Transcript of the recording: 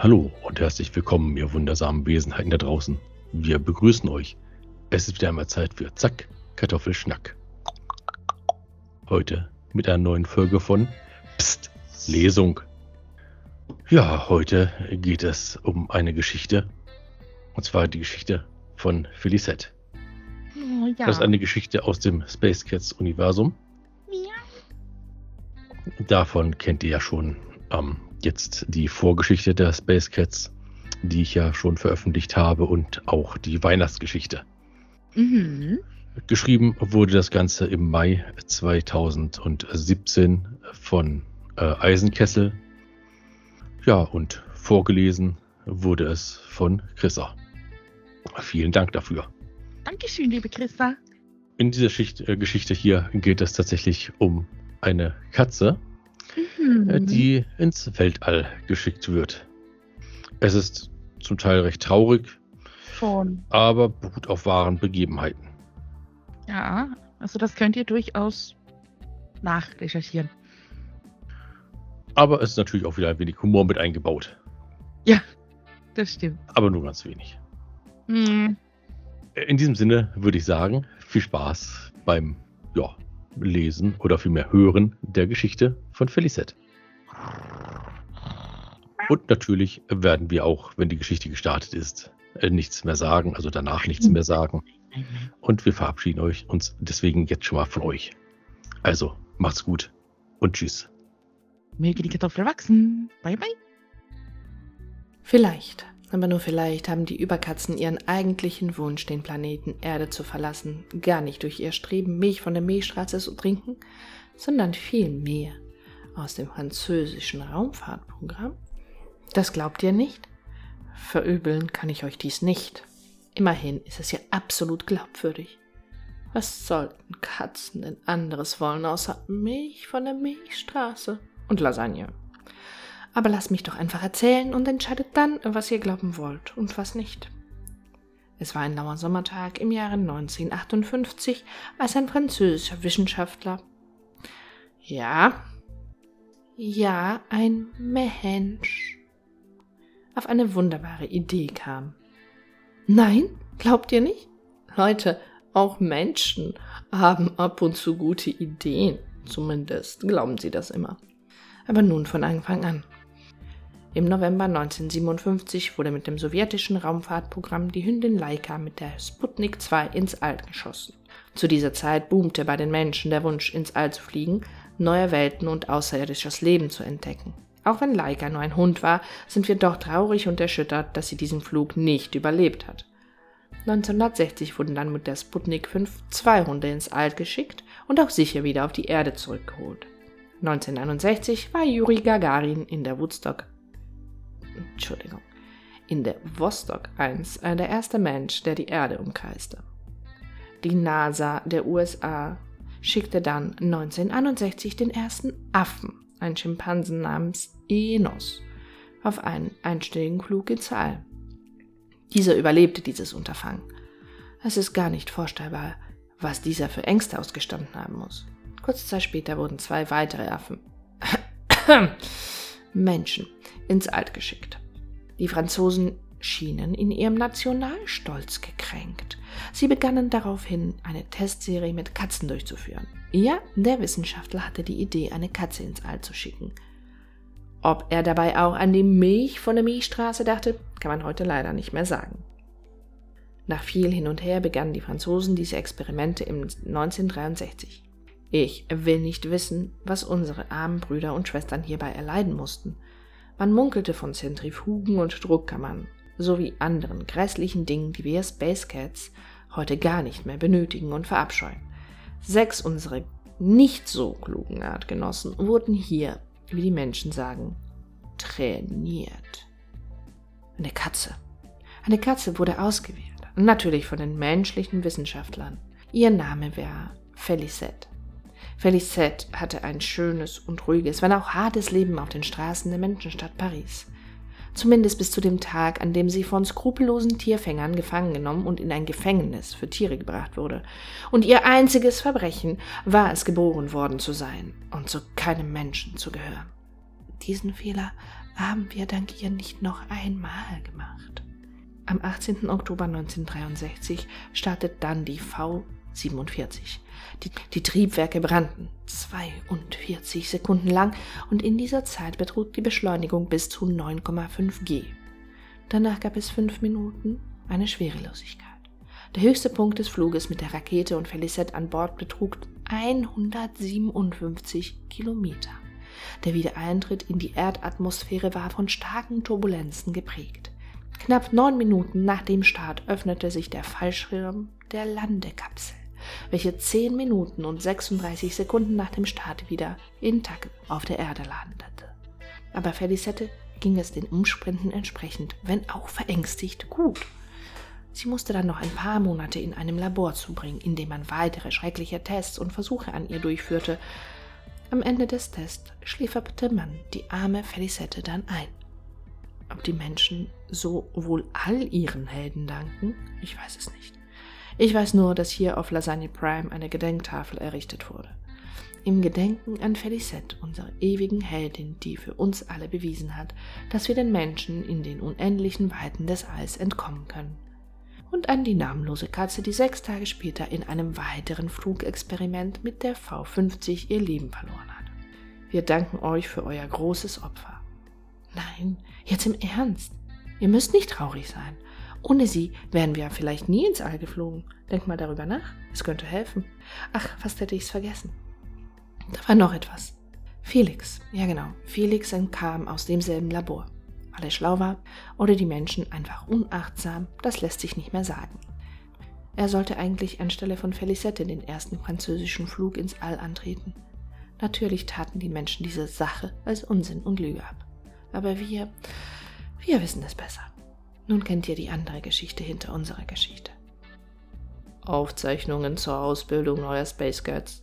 Hallo und herzlich willkommen, ihr wundersamen Wesenheiten da draußen. Wir begrüßen euch. Es ist wieder einmal Zeit für Zack, Kartoffelschnack. Heute mit einer neuen Folge von Psst, Lesung. Ja, heute geht es um eine Geschichte. Und zwar die Geschichte von Felicette. Oh, ja. Das ist eine Geschichte aus dem Space Cats Universum. Ja. Davon kennt ihr ja schon ähm, jetzt die Vorgeschichte der Space Cats, die ich ja schon veröffentlicht habe, und auch die Weihnachtsgeschichte. Mhm. Geschrieben wurde das Ganze im Mai 2017 von äh, Eisenkessel. Ja, und vorgelesen wurde es von Chrissa. Vielen Dank dafür. Dankeschön, liebe Christa. In dieser Schicht, äh, Geschichte hier geht es tatsächlich um eine Katze, Mhm. äh, die ins Weltall geschickt wird. Es ist zum Teil recht traurig, Schon. aber beruht auf wahren Begebenheiten. Ja, also das könnt ihr durchaus nachrecherchieren. Aber es ist natürlich auch wieder ein wenig Humor mit eingebaut. Das stimmt. Aber nur ganz wenig. Mhm. Äh, In diesem Sinne würde ich sagen, viel Spaß beim ja, Lesen oder vielmehr Hören der Geschichte von Felicette. Und natürlich werden wir auch, wenn die Geschichte gestartet ist, äh, nichts mehr sagen, also danach nichts mehr sagen. Und wir verabschieden euch uns deswegen jetzt schon mal von euch. Also, macht's gut und tschüss. Möge die Kartoffel wachsen. Bye, bye. Vielleicht, aber nur vielleicht haben die Überkatzen ihren eigentlichen Wunsch, den Planeten Erde zu verlassen, gar nicht durch ihr Streben, Milch von der Milchstraße zu trinken, sondern vielmehr aus dem französischen Raumfahrtprogramm. Das glaubt ihr nicht? Verübeln kann ich euch dies nicht. Immerhin ist es ja absolut glaubwürdig. Was sollten Katzen denn anderes wollen außer Milch von der Milchstraße und Lasagne? Aber lasst mich doch einfach erzählen und entscheidet dann, was ihr glauben wollt und was nicht. Es war ein lauer Sommertag im Jahre 1958, als ein französischer Wissenschaftler, ja, ja, ein Mensch, auf eine wunderbare Idee kam. Nein, glaubt ihr nicht? Leute, auch Menschen haben ab und zu gute Ideen. Zumindest glauben sie das immer. Aber nun von Anfang an. Im November 1957 wurde mit dem sowjetischen Raumfahrtprogramm die Hündin Laika mit der Sputnik 2 ins All geschossen. Zu dieser Zeit boomte bei den Menschen der Wunsch, ins All zu fliegen, neue Welten und außerirdisches Leben zu entdecken. Auch wenn Laika nur ein Hund war, sind wir doch traurig und erschüttert, dass sie diesen Flug nicht überlebt hat. 1960 wurden dann mit der Sputnik 5 zwei Hunde ins All geschickt und auch sicher wieder auf die Erde zurückgeholt. 1961 war Juri Gagarin in der Woodstock Entschuldigung, in der Vostok 1 äh, der erste Mensch, der die Erde umkreiste. Die NASA der USA schickte dann 1961 den ersten Affen, einen Schimpansen namens Enos, auf einen einstündigen Flug ins All. Dieser überlebte dieses Unterfangen. Es ist gar nicht vorstellbar, was dieser für Ängste ausgestanden haben muss. Kurze Zeit später wurden zwei weitere Affen, Menschen, ins All geschickt. Die Franzosen schienen in ihrem Nationalstolz gekränkt. Sie begannen daraufhin, eine Testserie mit Katzen durchzuführen. Ja, der Wissenschaftler hatte die Idee, eine Katze ins All zu schicken. Ob er dabei auch an die Milch von der Milchstraße dachte, kann man heute leider nicht mehr sagen. Nach viel hin und her begannen die Franzosen diese Experimente im 1963. Ich will nicht wissen, was unsere armen Brüder und Schwestern hierbei erleiden mussten. Man munkelte von Zentrifugen und Druckkammern sowie anderen grässlichen Dingen, die wir Space Cats heute gar nicht mehr benötigen und verabscheuen. Sechs unserer nicht so klugen Artgenossen wurden hier, wie die Menschen sagen, trainiert. Eine Katze. Eine Katze wurde ausgewählt, natürlich von den menschlichen Wissenschaftlern. Ihr Name war Felicette. Felicette hatte ein schönes und ruhiges, wenn auch hartes Leben auf den Straßen der Menschenstadt Paris. Zumindest bis zu dem Tag, an dem sie von skrupellosen Tierfängern gefangen genommen und in ein Gefängnis für Tiere gebracht wurde. Und ihr einziges Verbrechen war es, geboren worden zu sein und zu keinem Menschen zu gehören. Diesen Fehler haben wir dank ihr nicht noch einmal gemacht. Am 18. Oktober 1963 startet dann die V-47. Die, die, Triebwerke brannten 42 Sekunden lang und in dieser Zeit betrug die Beschleunigung bis zu 9,5 G. Danach gab es fünf Minuten eine Schwerelosigkeit. Der höchste Punkt des Fluges mit der Rakete und Felicette an Bord betrug 157 Kilometer. Der Wiedereintritt in die Erdatmosphäre war von starken Turbulenzen geprägt. Knapp neun Minuten nach dem Start öffnete sich der Fallschirm der Landekapsel, welche zehn Minuten und 36 Sekunden nach dem Start wieder intakt auf der Erde landete. Aber Felicette ging es den Umständen entsprechend, wenn auch verängstigt, gut. Sie musste dann noch ein paar Monate in einem Labor zubringen, in dem man weitere schreckliche Tests und Versuche an ihr durchführte. Am Ende des Tests schläferte man die arme Felicette dann ein. Ob die Menschen so wohl all ihren Helden danken, ich weiß es nicht. Ich weiß nur, dass hier auf Lasagne Prime eine Gedenktafel errichtet wurde. Im Gedenken an Felicette, unserer ewigen Heldin, die für uns alle bewiesen hat, dass wir den Menschen in den unendlichen Weiten des Alls entkommen können. Und an die namenlose Katze, die sechs Tage später in einem weiteren Flugexperiment mit der V50 ihr Leben verloren hat. Wir danken euch für euer großes Opfer. Nein, jetzt im Ernst. Ihr müsst nicht traurig sein. Ohne sie wären wir vielleicht nie ins All geflogen. Denk mal darüber nach. Es könnte helfen. Ach, fast hätte ich's vergessen. Da war noch etwas. Felix, ja genau, Felix entkam aus demselben Labor. Weil er schlau war oder die Menschen einfach unachtsam, das lässt sich nicht mehr sagen. Er sollte eigentlich anstelle von Felicette den ersten französischen Flug ins All antreten. Natürlich taten die Menschen diese Sache als Unsinn und Lüge ab. Aber wir, wir wissen es besser. Nun kennt ihr die andere Geschichte hinter unserer Geschichte. Aufzeichnungen zur Ausbildung neuer Space Girls